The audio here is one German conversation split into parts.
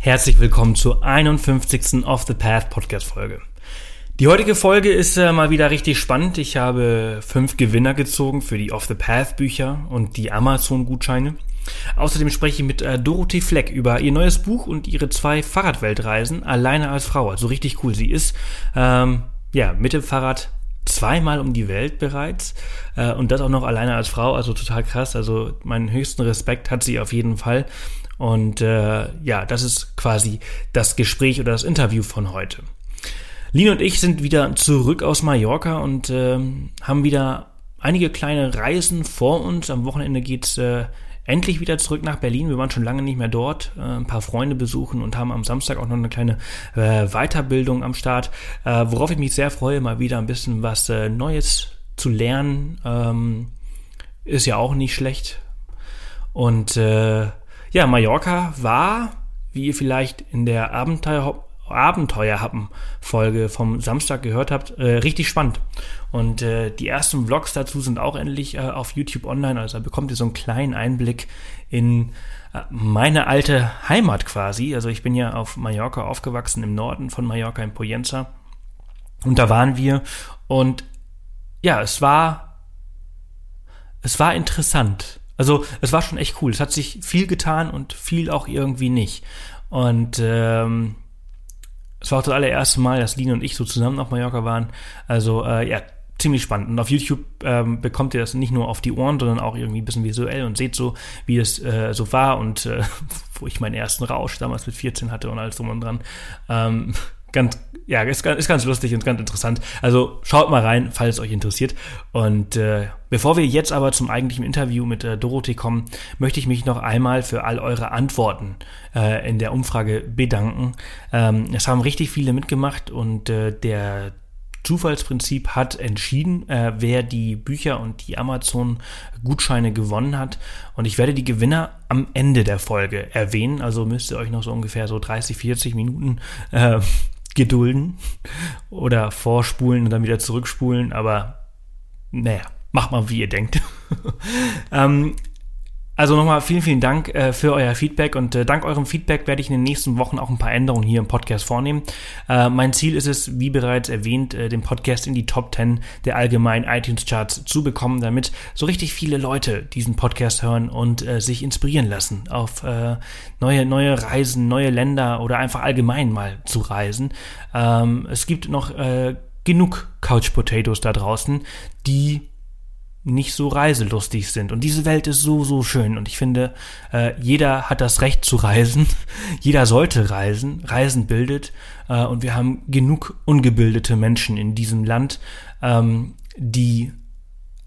Herzlich willkommen zur 51. Off the Path Podcast Folge. Die heutige Folge ist äh, mal wieder richtig spannend. Ich habe fünf Gewinner gezogen für die Off the Path Bücher und die Amazon Gutscheine. Außerdem spreche ich mit äh, Dorothee Fleck über ihr neues Buch und ihre zwei Fahrradweltreisen alleine als Frau. Also richtig cool. Sie ist ähm, ja mit dem Fahrrad zweimal um die Welt bereits äh, und das auch noch alleine als Frau, also total krass. Also meinen höchsten Respekt hat sie auf jeden Fall. Und äh, ja, das ist quasi das Gespräch oder das Interview von heute. Lina und ich sind wieder zurück aus Mallorca und äh, haben wieder einige kleine Reisen vor uns. Am Wochenende geht's äh, endlich wieder zurück nach Berlin. Wir waren schon lange nicht mehr dort, äh, ein paar Freunde besuchen und haben am Samstag auch noch eine kleine äh, Weiterbildung am Start, äh, worauf ich mich sehr freue, mal wieder ein bisschen was äh, Neues zu lernen. Ähm, ist ja auch nicht schlecht. Und äh, ja, Mallorca war, wie ihr vielleicht in der Abenteuer Abenteuerhappen-Folge vom Samstag gehört habt, äh, richtig spannend. Und äh, die ersten Vlogs dazu sind auch endlich äh, auf YouTube online. Also da bekommt ihr so einen kleinen Einblick in äh, meine alte Heimat quasi. Also ich bin ja auf Mallorca aufgewachsen, im Norden von Mallorca, in Poyenza. Und da waren wir. Und ja, es war, es war interessant. Also es war schon echt cool. Es hat sich viel getan und viel auch irgendwie nicht. Und ähm, es war auch das allererste Mal, dass Lina und ich so zusammen auf Mallorca waren. Also äh, ja, ziemlich spannend. Und auf YouTube ähm, bekommt ihr das nicht nur auf die Ohren, sondern auch irgendwie ein bisschen visuell und seht so, wie es äh, so war und äh, wo ich meinen ersten Rausch damals mit 14 hatte und alles drum und dran. Ähm, ganz, ja, ist, ist ganz lustig und ganz interessant. Also schaut mal rein, falls es euch interessiert. Und äh, bevor wir jetzt aber zum eigentlichen Interview mit äh, Dorothee kommen, möchte ich mich noch einmal für all eure Antworten äh, in der Umfrage bedanken. Ähm, es haben richtig viele mitgemacht und äh, der Zufallsprinzip hat entschieden, äh, wer die Bücher und die Amazon-Gutscheine gewonnen hat. Und ich werde die Gewinner am Ende der Folge erwähnen. Also müsst ihr euch noch so ungefähr so 30, 40 Minuten äh, gedulden oder vorspulen und dann wieder zurückspulen, aber naja, macht mal, wie ihr denkt. ähm, also nochmal vielen, vielen Dank äh, für euer Feedback und äh, dank eurem Feedback werde ich in den nächsten Wochen auch ein paar Änderungen hier im Podcast vornehmen. Äh, mein Ziel ist es, wie bereits erwähnt, äh, den Podcast in die Top 10 der allgemeinen iTunes Charts zu bekommen, damit so richtig viele Leute diesen Podcast hören und äh, sich inspirieren lassen auf äh, neue, neue Reisen, neue Länder oder einfach allgemein mal zu reisen. Ähm, es gibt noch genug Couch Potatoes da draußen, die nicht so reiselustig sind. Und diese Welt ist so, so schön. Und ich finde, äh, jeder hat das Recht zu reisen. jeder sollte reisen. Reisen bildet. Äh, und wir haben genug ungebildete Menschen in diesem Land, ähm, die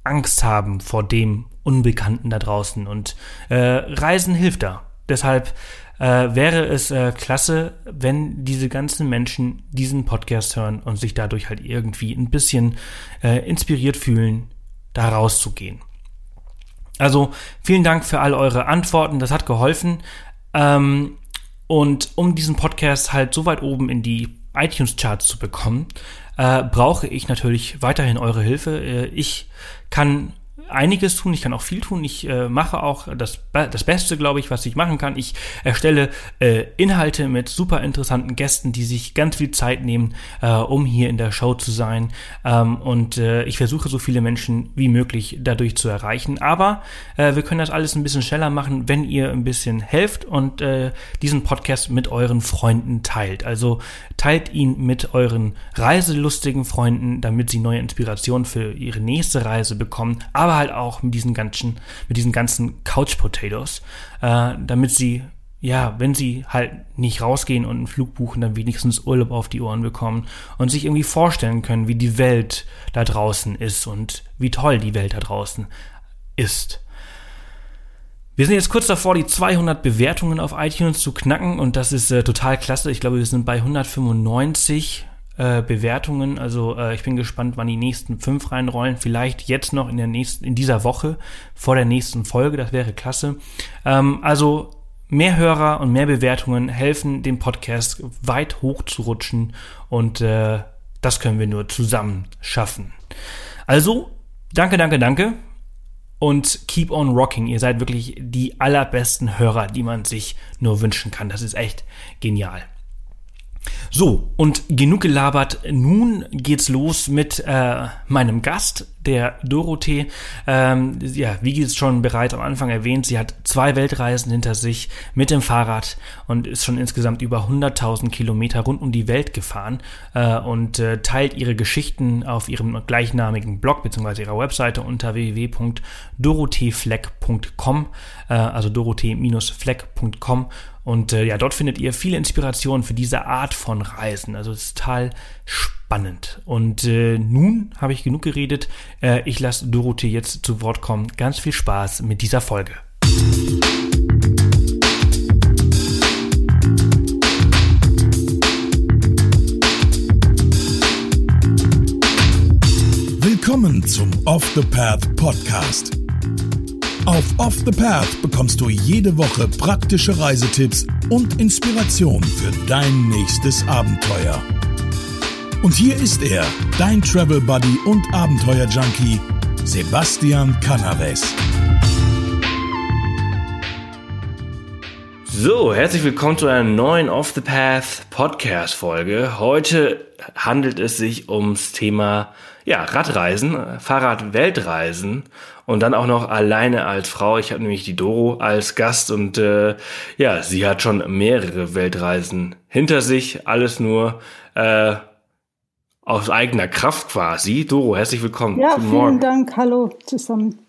Angst haben vor dem Unbekannten da draußen. Und äh, Reisen hilft da. Deshalb äh, wäre es äh, klasse, wenn diese ganzen Menschen diesen Podcast hören und sich dadurch halt irgendwie ein bisschen äh, inspiriert fühlen, da rauszugehen. Also vielen Dank für all eure Antworten, das hat geholfen. Ähm, und um diesen Podcast halt so weit oben in die iTunes-Charts zu bekommen, äh, brauche ich natürlich weiterhin eure Hilfe. Äh, ich kann einiges tun, ich kann auch viel tun. Ich äh, mache auch das, das Beste, glaube ich, was ich machen kann. Ich erstelle äh, Inhalte mit super interessanten Gästen, die sich ganz viel Zeit nehmen, äh, um hier in der Show zu sein. Ähm, und äh, ich versuche so viele Menschen wie möglich dadurch zu erreichen. Aber äh, wir können das alles ein bisschen schneller machen, wenn ihr ein bisschen helft und äh, diesen Podcast mit euren Freunden teilt. Also teilt ihn mit euren reiselustigen Freunden, damit sie neue Inspirationen für ihre nächste Reise bekommen. Aber halt auch mit diesen ganzen, mit diesen ganzen Couch Potatoes, äh, damit sie, ja, wenn sie halt nicht rausgehen und einen Flug buchen, dann wenigstens Urlaub auf die Ohren bekommen und sich irgendwie vorstellen können, wie die Welt da draußen ist und wie toll die Welt da draußen ist. Wir sind jetzt kurz davor, die 200 Bewertungen auf iTunes zu knacken und das ist äh, total klasse. Ich glaube, wir sind bei 195 äh, Bewertungen. Also äh, ich bin gespannt, wann die nächsten fünf reinrollen. Vielleicht jetzt noch in der nächsten, in dieser Woche vor der nächsten Folge. Das wäre klasse. Ähm, also mehr Hörer und mehr Bewertungen helfen dem Podcast weit hoch zu rutschen und äh, das können wir nur zusammen schaffen. Also danke, danke, danke. und keep on rocking. Ihr seid wirklich die allerbesten Hörer, die man sich nur wünschen kann. Das ist echt genial. So, und genug gelabert. Nun geht's los mit äh, meinem Gast, der Dorothee. Ähm, ja, wie es schon bereits am Anfang erwähnt, sie hat zwei Weltreisen hinter sich mit dem Fahrrad und ist schon insgesamt über 100.000 Kilometer rund um die Welt gefahren äh, und äh, teilt ihre Geschichten auf ihrem gleichnamigen Blog bzw. ihrer Webseite unter www.dorotheefleck.com, äh, also dorothee-fleck.com und äh, ja, dort findet ihr viele Inspirationen für diese Art von Reisen. Also es ist total spannend. Und äh, nun habe ich genug geredet. Äh, ich lasse Dorothee jetzt zu Wort kommen. Ganz viel Spaß mit dieser Folge. Willkommen zum Off the Path Podcast auf Off the Path bekommst du jede Woche praktische Reisetipps und Inspiration für dein nächstes Abenteuer. Und hier ist er, dein Travel Buddy und Abenteuer Junkie, Sebastian Canaves. So, herzlich willkommen zu einer neuen Off the Path Podcast Folge. Heute handelt es sich ums Thema ja, Radreisen, Fahrrad-Weltreisen und dann auch noch alleine als Frau. Ich habe nämlich die Doro als Gast und äh, ja, sie hat schon mehrere Weltreisen hinter sich. Alles nur äh, aus eigener Kraft quasi. Doro, herzlich willkommen. Ja, vielen. Dank. Hallo zusammen.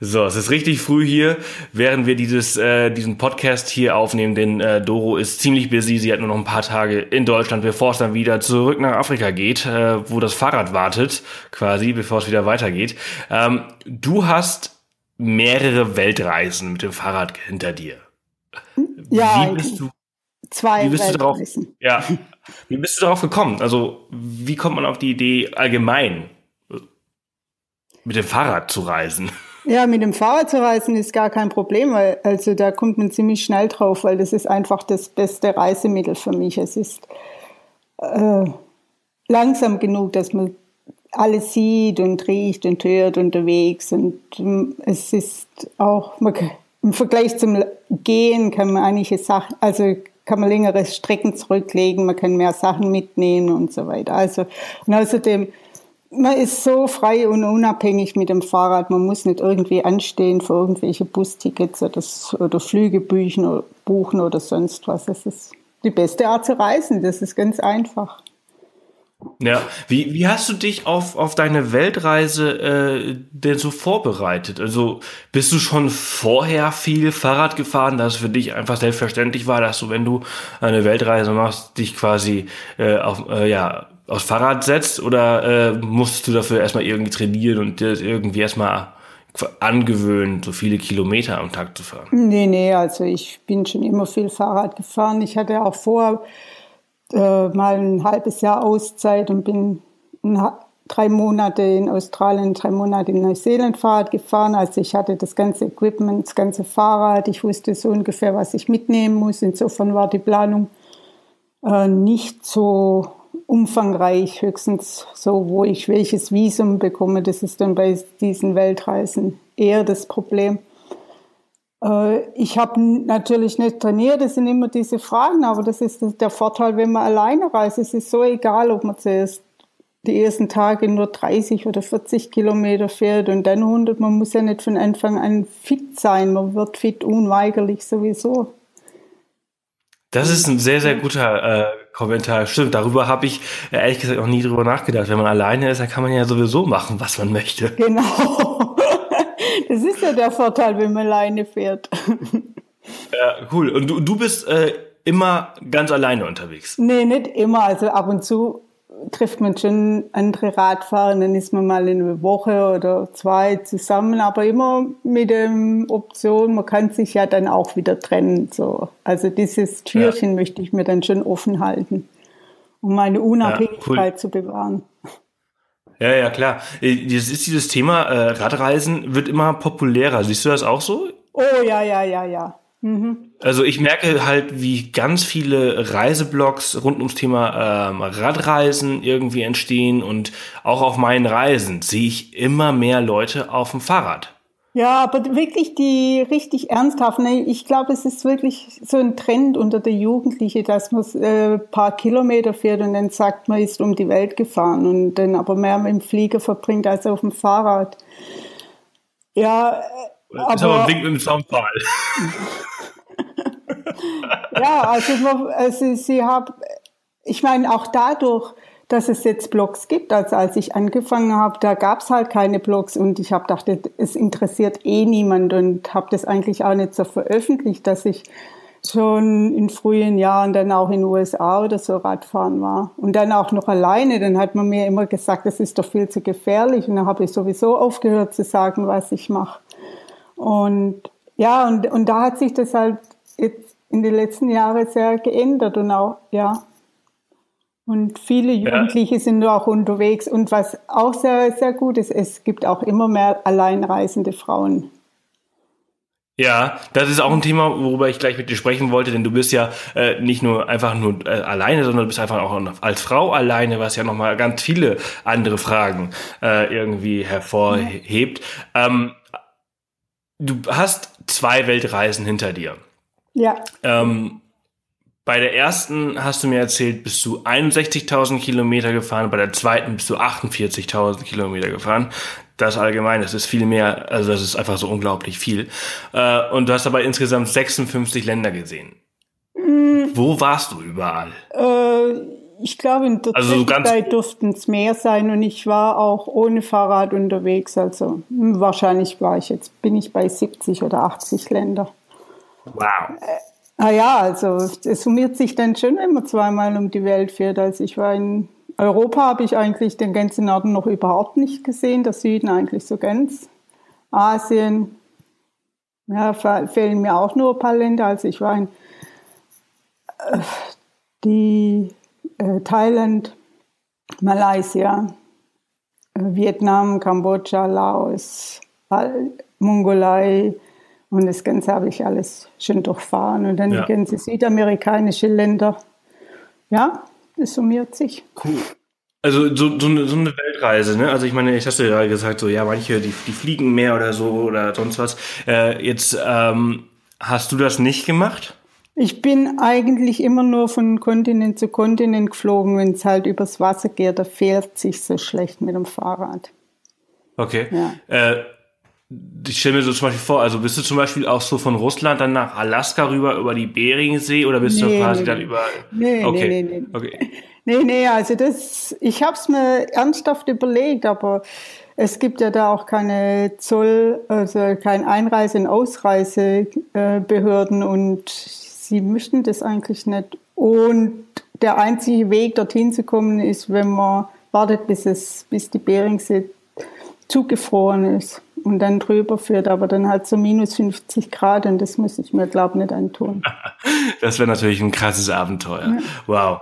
So, es ist richtig früh hier, während wir dieses, äh, diesen Podcast hier aufnehmen, denn äh, Doro ist ziemlich busy. Sie hat nur noch ein paar Tage in Deutschland, bevor es dann wieder zurück nach Afrika geht, äh, wo das Fahrrad wartet, quasi, bevor es wieder weitergeht. Ähm, du hast mehrere Weltreisen mit dem Fahrrad hinter dir. Ja, wie bist du, zwei wie bist du darauf, Ja, wie bist du darauf gekommen? Also, wie kommt man auf die Idee, allgemein mit dem Fahrrad zu reisen? Ja, mit dem Fahrrad zu reisen ist gar kein Problem, weil also da kommt man ziemlich schnell drauf, weil das ist einfach das beste Reisemittel für mich. Es ist äh, langsam genug, dass man alles sieht und riecht und hört unterwegs und ähm, es ist auch man, im Vergleich zum Gehen kann man einige Sachen, also kann man längere Strecken zurücklegen, man kann mehr Sachen mitnehmen und so weiter. Also und außerdem man ist so frei und unabhängig mit dem Fahrrad. Man muss nicht irgendwie anstehen für irgendwelche Bustickets oder, oder Flüge buchen oder, buchen oder sonst was. Das ist die beste Art zu reisen. Das ist ganz einfach. Ja, wie, wie hast du dich auf, auf deine Weltreise äh, denn so vorbereitet? Also bist du schon vorher viel Fahrrad gefahren, dass es für dich einfach selbstverständlich war, dass du, wenn du eine Weltreise machst, dich quasi äh, auf, äh, ja, aufs Fahrrad setzt oder äh, musstest du dafür erstmal irgendwie trainieren und dir irgendwie erstmal angewöhnen, so viele Kilometer am Tag zu fahren? Nee, nee, also ich bin schon immer viel Fahrrad gefahren. Ich hatte auch vor äh, mal ein halbes Jahr Auszeit und bin drei Monate in Australien, drei Monate in Neuseeland Fahrrad gefahren. Also ich hatte das ganze Equipment, das ganze Fahrrad. Ich wusste so ungefähr, was ich mitnehmen muss. Insofern war die Planung äh, nicht so umfangreich, höchstens so, wo ich welches Visum bekomme. Das ist dann bei diesen Weltreisen eher das Problem. Äh, ich habe natürlich nicht trainiert, das sind immer diese Fragen, aber das ist der Vorteil, wenn man alleine reist. Es ist so egal, ob man zuerst die ersten Tage nur 30 oder 40 Kilometer fährt und dann 100. Man muss ja nicht von Anfang an fit sein. Man wird fit unweigerlich sowieso. Das ist ein sehr, sehr guter äh, Kommentar. Stimmt, darüber habe ich äh, ehrlich gesagt noch nie drüber nachgedacht. Wenn man alleine ist, dann kann man ja sowieso machen, was man möchte. Genau. Das ist ja der Vorteil, wenn man alleine fährt. Ja, cool. Und du, du bist äh, immer ganz alleine unterwegs? Nee, nicht immer. Also ab und zu trifft man schon andere Radfahrer, dann ist man mal in einer Woche oder zwei zusammen, aber immer mit der Option, man kann sich ja dann auch wieder trennen. So. Also dieses Türchen ja. möchte ich mir dann schon offen halten, um meine Unabhängigkeit ja, cool. zu bewahren. Ja, ja, klar. Äh, das ist dieses Thema äh, Radreisen wird immer populärer. Siehst du das auch so? Oh ja, ja, ja, ja. Mhm. Also ich merke halt, wie ganz viele Reiseblogs rund ums Thema ähm, Radreisen irgendwie entstehen und auch auf meinen Reisen sehe ich immer mehr Leute auf dem Fahrrad. Ja, aber wirklich die richtig ernsthaft. Ne? Ich glaube, es ist wirklich so ein Trend unter der Jugendlichen, dass man äh, paar Kilometer fährt und dann sagt, man ist um die Welt gefahren und dann aber mehr mit dem Flieger verbringt als auf dem Fahrrad. Ja, das ist aber ein Wink mit dem Soundfall. ja, also, also sie haben, ich meine, auch dadurch, dass es jetzt Blogs gibt. Also als ich angefangen habe, da gab es halt keine Blogs und ich habe gedacht, es interessiert eh niemand und habe das eigentlich auch nicht so veröffentlicht, dass ich schon in frühen Jahren dann auch in den USA oder so Radfahren war. Und dann auch noch alleine. Dann hat man mir immer gesagt, das ist doch viel zu gefährlich. Und dann habe ich sowieso aufgehört zu sagen, was ich mache. Und ja, und, und da hat sich das halt jetzt in den letzten Jahren sehr geändert und auch, ja, und viele Jugendliche ja. sind auch unterwegs. Und was auch sehr, sehr gut ist, es gibt auch immer mehr alleinreisende Frauen. Ja, das ist auch ein Thema, worüber ich gleich mit dir sprechen wollte, denn du bist ja äh, nicht nur einfach nur äh, alleine, sondern du bist einfach auch als Frau alleine, was ja nochmal ganz viele andere Fragen äh, irgendwie hervorhebt. Ja. Ähm, du hast zwei Weltreisen hinter dir. Ja. Ähm, bei der ersten hast du mir erzählt, bist du 61.000 Kilometer gefahren, bei der zweiten bist du 48.000 Kilometer gefahren. Das allgemein, das ist viel mehr, also das ist einfach so unglaublich viel. Äh, und du hast aber insgesamt 56 Länder gesehen. Mhm. Wo warst du überall? Äh, ich glaube, in der also Zeit durften es mehr sein und ich war auch ohne Fahrrad unterwegs. Also hm, wahrscheinlich war ich jetzt, bin ich bei 70 oder 80 Länder. Wow. Äh, Ah ja, also es summiert sich dann schon, wenn man zweimal um die Welt fährt. Also ich war in Europa, habe ich eigentlich den ganzen Norden noch überhaupt nicht gesehen, der Süden eigentlich so ganz. Asien, ja, fehlen mir auch nur ein paar Länder. Also ich war in äh, die äh, Thailand, Malaysia, äh, Vietnam, Kambodscha, Laos, Mongolei, und das Ganze habe ich alles schön durchfahren. Und dann ja. die ganze südamerikanische Länder. Ja, das summiert sich. Cool. Also so, so, eine, so eine Weltreise, ne? Also ich meine, ich hast du ja gesagt, so ja, manche, die, die fliegen mehr oder so oder sonst was. Äh, jetzt ähm, hast du das nicht gemacht? Ich bin eigentlich immer nur von Kontinent zu Kontinent geflogen, wenn es halt übers Wasser geht. Da fährt sich so schlecht mit dem Fahrrad. Okay. Ja. Äh, ich stelle mir so zum Beispiel vor, also bist du zum Beispiel auch so von Russland dann nach Alaska rüber über die Beringsee oder bist nee, du quasi nee, dann über. Nee, okay. nee, nee, nee. Okay. Nee, nee, also das, ich habe es mir ernsthaft überlegt, aber es gibt ja da auch keine Zoll, also kein Einreise- und Ausreisebehörden und sie möchten das eigentlich nicht. Und der einzige Weg, dorthin zu kommen, ist, wenn man wartet, bis es, bis die Beringsee zugefroren ist und dann drüber führt, aber dann halt so minus 50 Grad und das muss ich mir, glaube ich, nicht antun. das wäre natürlich ein krasses Abenteuer. Ja. Wow.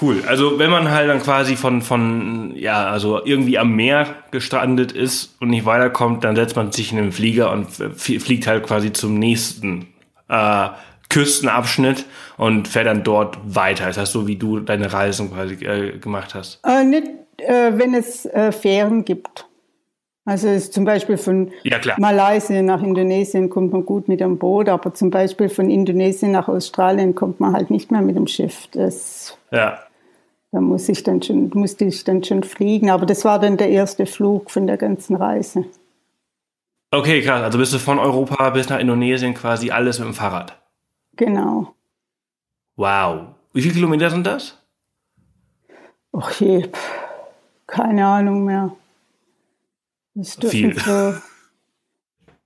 Cool. Also wenn man halt dann quasi von, von, ja, also irgendwie am Meer gestrandet ist und nicht weiterkommt, dann setzt man sich in den Flieger und fliegt halt quasi zum nächsten äh, Küstenabschnitt und fährt dann dort weiter. Ist das so, wie du deine Reisen quasi äh, gemacht hast? Äh, nicht, äh, wenn es äh, Fähren gibt. Also ist zum Beispiel von ja, Malaysia nach Indonesien kommt man gut mit dem Boot, aber zum Beispiel von Indonesien nach Australien kommt man halt nicht mehr mit dem Schiff. Das, ja. Da muss ich dann schon, musste ich dann schon fliegen, aber das war dann der erste Flug von der ganzen Reise. Okay, krass. Also bist du von Europa bis nach Indonesien quasi alles mit dem Fahrrad? Genau. Wow. Wie viele Kilometer sind das? Ach je, keine Ahnung mehr. Das Viel. So,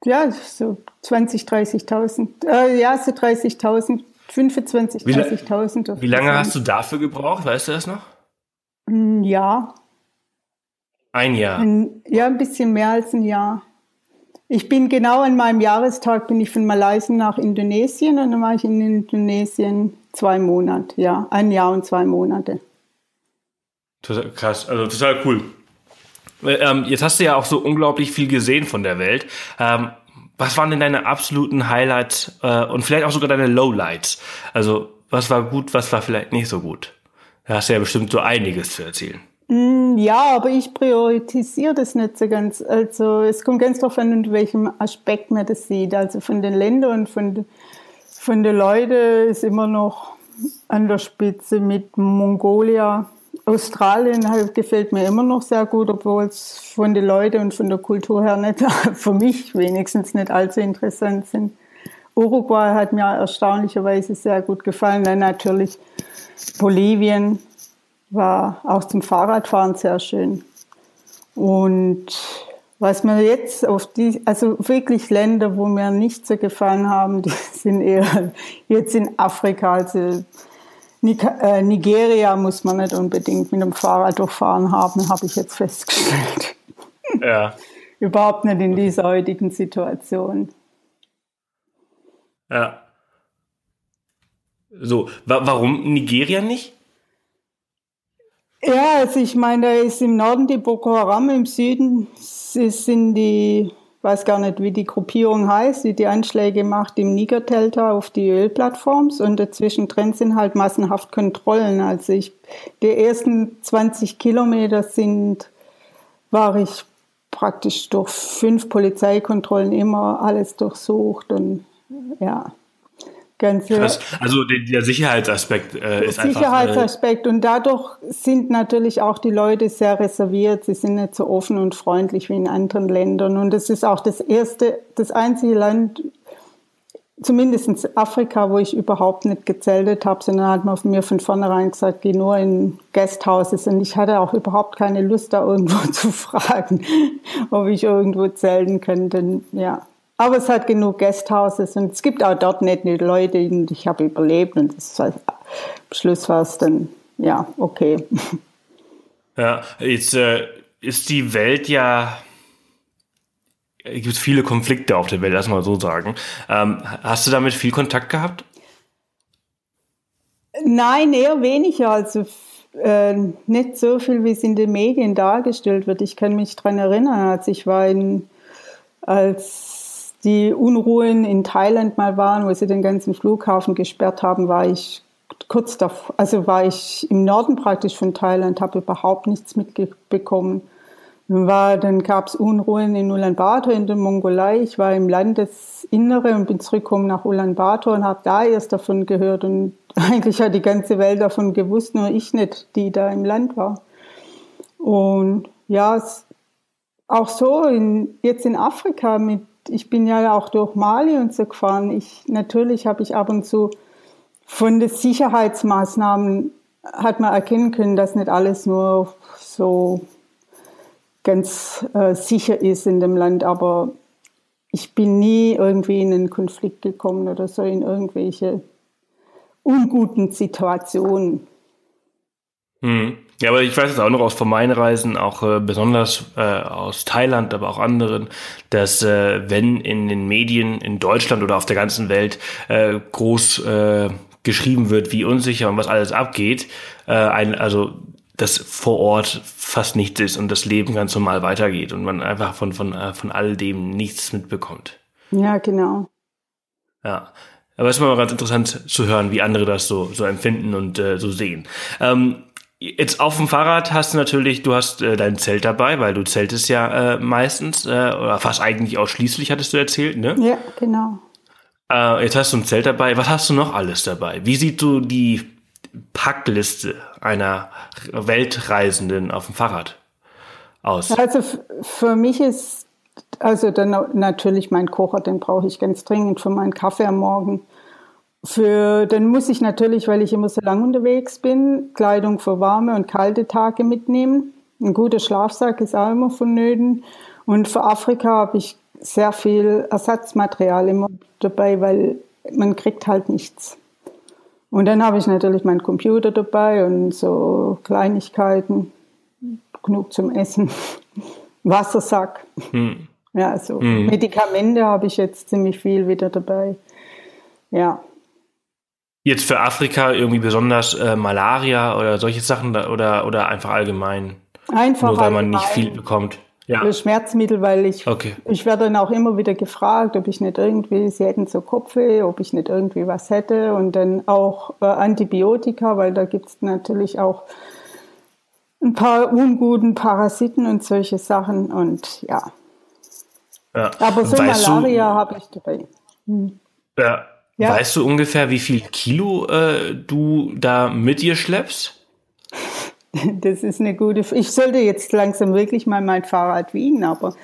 ja, so 20, 30.000. Äh, ja, so 30.000, 25, 30.000. Wie lange hast du dafür gebraucht? Weißt du das noch? Ein Jahr. Ein Jahr? Ein, ja, ein bisschen mehr als ein Jahr. Ich bin genau an meinem Jahrestag bin ich von Malaysia nach Indonesien und dann war ich in Indonesien zwei Monate, ja, ein Jahr und zwei Monate. Total krass, also total cool. Ähm, jetzt hast du ja auch so unglaublich viel gesehen von der Welt. Ähm, was waren denn deine absoluten Highlights äh, und vielleicht auch sogar deine Lowlights? Also was war gut, was war vielleicht nicht so gut? Da hast du ja bestimmt so einiges zu erzählen. Mm, ja, aber ich priorisiere das nicht so ganz. Also es kommt ganz darauf an, in welchem Aspekt man das sieht. Also von den Ländern und von, von den Leuten ist immer noch an der Spitze mit Mongolia. Australien halt gefällt mir immer noch sehr gut, obwohl es von den Leuten und von der Kultur her nicht, für mich wenigstens nicht allzu interessant sind. Uruguay hat mir erstaunlicherweise sehr gut gefallen. Dann natürlich Bolivien war auch zum Fahrradfahren sehr schön. Und was mir jetzt auf die, also wirklich Länder, wo mir nicht so gefallen haben, die sind eher jetzt in Afrika. Also Nigeria muss man nicht unbedingt mit dem Fahrrad durchfahren haben, habe ich jetzt festgestellt. Ja. Überhaupt nicht in dieser heutigen Situation. Ja. So, wa warum Nigeria nicht? Ja, also ich meine, da ist im Norden die Boko Haram, im Süden sind die, weiß gar nicht, wie die Gruppierung heißt, die die Anschläge macht im Niger-Delta auf die Ölplattforms und dazwischen drin sind halt massenhaft Kontrollen. Also ich, die ersten 20 Kilometer sind, war ich praktisch durch fünf Polizeikontrollen immer alles durchsucht und ja. Ganze Krass. Also der, Sicherheitsaspekt äh, ist einfach. Sicherheitsaspekt und dadurch sind natürlich auch die Leute sehr reserviert. Sie sind nicht so offen und freundlich wie in anderen Ländern. Und es ist auch das erste, das einzige Land, zumindest in Afrika, wo ich überhaupt nicht gezeltet habe, sondern hat man mir von vornherein gesagt, geh nur in Guesthouses. Und ich hatte auch überhaupt keine Lust, da irgendwo zu fragen, ob ich irgendwo zelten könnte. Ja, aber es hat genug Guesthouses und es gibt auch dort nette Leute und ich habe überlebt und das war, am Schluss war es dann, ja, okay. Ja, jetzt äh, ist die Welt ja, es gibt viele Konflikte auf der Welt, lass mal so sagen. Ähm, hast du damit viel Kontakt gehabt? Nein, eher weniger. Also äh, nicht so viel, wie es in den Medien dargestellt wird. Ich kann mich daran erinnern, als ich war in, als die Unruhen in Thailand mal waren, wo sie den ganzen Flughafen gesperrt haben, war ich kurz davor, also war ich im Norden praktisch von Thailand, habe überhaupt nichts mitbekommen. War, dann gab es Unruhen in Ulaanbaatar in der Mongolei. Ich war im Landesinnere und bin zurückgekommen nach Ulaanbaatar und habe da erst davon gehört. Und eigentlich hat die ganze Welt davon gewusst, nur ich nicht, die da im Land war. Und ja, auch so in, jetzt in Afrika mit ich bin ja auch durch Mali und so gefahren. Ich, natürlich habe ich ab und zu von den Sicherheitsmaßnahmen hat man erkennen können, dass nicht alles nur so ganz äh, sicher ist in dem Land, aber ich bin nie irgendwie in einen Konflikt gekommen oder so in irgendwelche unguten Situationen. Hm. Ja, aber ich weiß es auch noch aus von meinen Reisen, auch äh, besonders äh, aus Thailand, aber auch anderen, dass äh, wenn in den Medien in Deutschland oder auf der ganzen Welt äh, groß äh, geschrieben wird, wie unsicher und was alles abgeht, äh, ein, also dass vor Ort fast nichts ist und das Leben ganz normal weitergeht und man einfach von, von, äh, von all dem nichts mitbekommt. Ja, genau. Ja. Aber es ist immer ganz interessant zu hören, wie andere das so, so empfinden und äh, so sehen. Ähm, Jetzt auf dem Fahrrad hast du natürlich, du hast äh, dein Zelt dabei, weil du zeltest ja äh, meistens, äh, oder fast eigentlich ausschließlich, hattest du erzählt, ne? Ja, genau. Äh, jetzt hast du ein Zelt dabei. Was hast du noch alles dabei? Wie sieht so die Packliste einer Weltreisenden auf dem Fahrrad aus? Also für mich ist, also dann natürlich mein Kocher, den brauche ich ganz dringend für meinen Kaffee am Morgen. Für, dann muss ich natürlich, weil ich immer so lang unterwegs bin, Kleidung für warme und kalte Tage mitnehmen. Ein guter Schlafsack ist auch immer vonnöten. Und für Afrika habe ich sehr viel Ersatzmaterial immer dabei, weil man kriegt halt nichts. Und dann habe ich natürlich meinen Computer dabei und so Kleinigkeiten, genug zum Essen, Wassersack. Hm. Ja, so hm. Medikamente habe ich jetzt ziemlich viel wieder dabei. Ja. Jetzt für Afrika irgendwie besonders äh, Malaria oder solche Sachen oder, oder einfach allgemein? Einfach Nur weil man nicht viel bekommt. ja. Schmerzmittel, weil ich, okay. ich werde dann auch immer wieder gefragt, ob ich nicht irgendwie, sie hätten so Kopfweh, ob ich nicht irgendwie was hätte und dann auch äh, Antibiotika, weil da gibt es natürlich auch ein paar unguten Parasiten und solche Sachen und ja. ja. Aber so weißt Malaria habe ich dabei. Hm. Ja. Ja. Weißt du ungefähr, wie viel Kilo äh, du da mit dir schleppst? Das ist eine gute. F ich sollte jetzt langsam wirklich mal mein Fahrrad wiegen, aber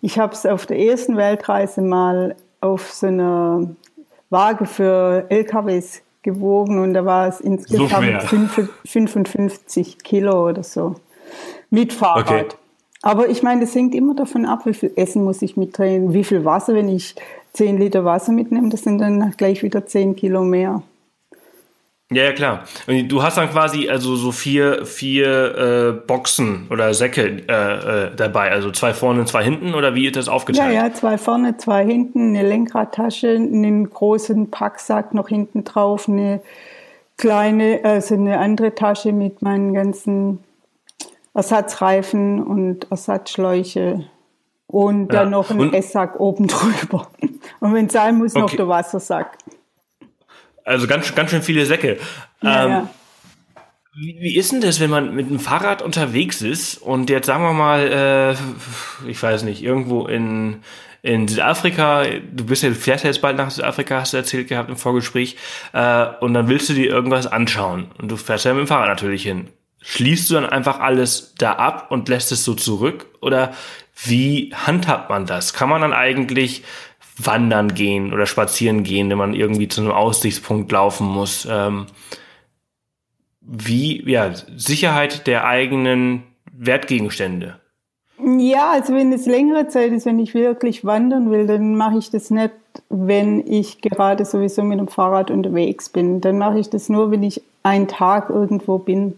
ich habe es auf der ersten Weltreise mal auf so einer Waage für LKWs gewogen und da war es insgesamt so 55 Kilo oder so mit Fahrrad. Okay. Aber ich meine, das hängt immer davon ab, wie viel Essen muss ich mitdrehen, wie viel Wasser, wenn ich 10 Liter Wasser mitnehme, das sind dann gleich wieder 10 Kilo mehr. Ja, ja, klar. Und du hast dann quasi also so vier, vier äh, Boxen oder Säcke äh, äh, dabei, also zwei vorne, zwei hinten oder wie ist das aufgeteilt? Ja, ja, zwei vorne, zwei hinten, eine Lenkradtasche, einen großen Packsack noch hinten drauf, eine kleine, also eine andere Tasche mit meinen ganzen Ersatzreifen und Ersatzschläuche und ja. dann noch ein Esssack oben drüber. Und wenn es sein muss, okay. noch der Wassersack. Also ganz, ganz schön viele Säcke. Ja, ähm, ja. Wie, wie ist denn das, wenn man mit dem Fahrrad unterwegs ist und jetzt sagen wir mal, äh, ich weiß nicht, irgendwo in, in Südafrika, du bist ja, fährst ja jetzt bald nach Südafrika, hast du erzählt gehabt im Vorgespräch, äh, und dann willst du dir irgendwas anschauen und du fährst ja mit dem Fahrrad natürlich hin. Schließt du dann einfach alles da ab und lässt es so zurück oder wie handhabt man das? Kann man dann eigentlich wandern gehen oder spazieren gehen, wenn man irgendwie zu einem Aussichtspunkt laufen muss. Ähm, wie, ja, Sicherheit der eigenen Wertgegenstände. Ja, also wenn es längere Zeit ist, wenn ich wirklich wandern will, dann mache ich das nicht, wenn ich gerade sowieso mit dem Fahrrad unterwegs bin. Dann mache ich das nur, wenn ich einen Tag irgendwo bin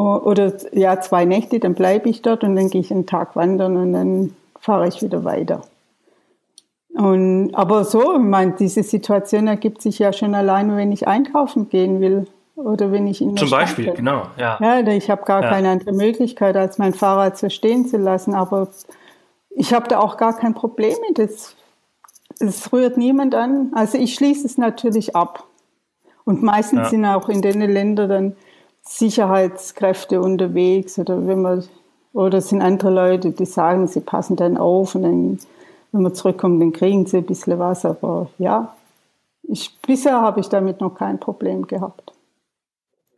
oder ja zwei Nächte, dann bleibe ich dort und dann gehe ich einen Tag wandern und dann fahre ich wieder weiter. Und, aber so, ich meine, diese Situation ergibt sich ja schon alleine, wenn ich einkaufen gehen will oder wenn ich in der Zum Stadt Beispiel, bin. genau, ja. Ja, ich habe gar ja. keine andere Möglichkeit, als mein Fahrrad so stehen zu lassen. Aber ich habe da auch gar kein Problem mit. Es, es rührt niemand an. Also ich schließe es natürlich ab. Und meistens ja. sind auch in den Ländern dann Sicherheitskräfte unterwegs oder wenn man oder sind andere Leute, die sagen, sie passen dann auf und dann wenn wir zurückkommen, dann kriegen sie ein bisschen was. Aber ja, ich, bisher habe ich damit noch kein Problem gehabt.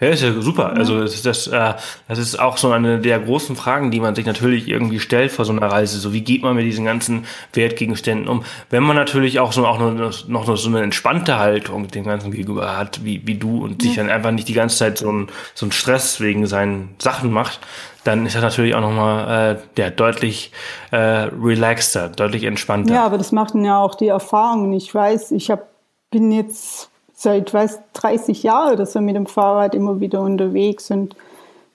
Ja, ist ja super. Also das ist, das, äh, das ist auch so eine der großen Fragen, die man sich natürlich irgendwie stellt vor so einer Reise. So wie geht man mit diesen ganzen Wertgegenständen um? Wenn man natürlich auch so auch noch, noch so eine entspannte Haltung dem Ganzen gegenüber hat, wie, wie du und sich dann einfach nicht die ganze Zeit so ein so ein Stress wegen seinen Sachen macht, dann ist das natürlich auch nochmal äh, ja, deutlich äh, relaxter, deutlich entspannter. Ja, aber das macht ja auch die Erfahrung. Ich weiß, ich hab, bin jetzt seit weiß 30 Jahren oder so mit dem Fahrrad immer wieder unterwegs und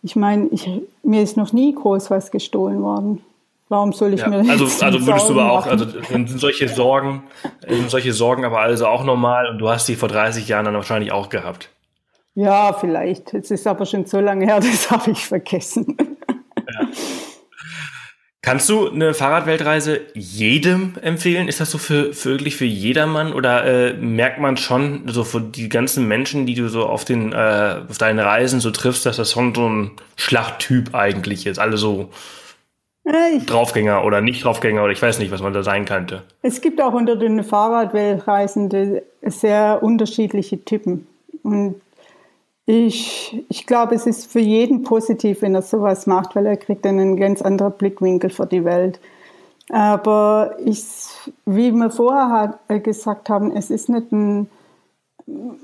ich meine, ich, mir ist noch nie groß was gestohlen worden. Warum soll ich ja, mir also also würdest du aber auch also sind solche Sorgen sind solche Sorgen aber also auch normal und du hast die vor 30 Jahren dann wahrscheinlich auch gehabt. Ja, vielleicht. Es ist aber schon so lange her, das habe ich vergessen. Kannst du eine Fahrradweltreise jedem empfehlen? Ist das so für, für wirklich für jedermann oder äh, merkt man schon so für die ganzen Menschen, die du so auf den äh, auf deinen Reisen so triffst, dass das schon so ein Schlachttyp eigentlich ist? Alle so ich, Draufgänger oder nicht Draufgänger oder ich weiß nicht, was man da sein könnte. Es gibt auch unter den Fahrradweltreisenden sehr unterschiedliche Typen und ich, ich glaube, es ist für jeden positiv, wenn er sowas macht, weil er kriegt dann einen ganz anderen Blickwinkel für die Welt. Aber ich, wie wir vorher äh, gesagt haben, es ist nicht ein,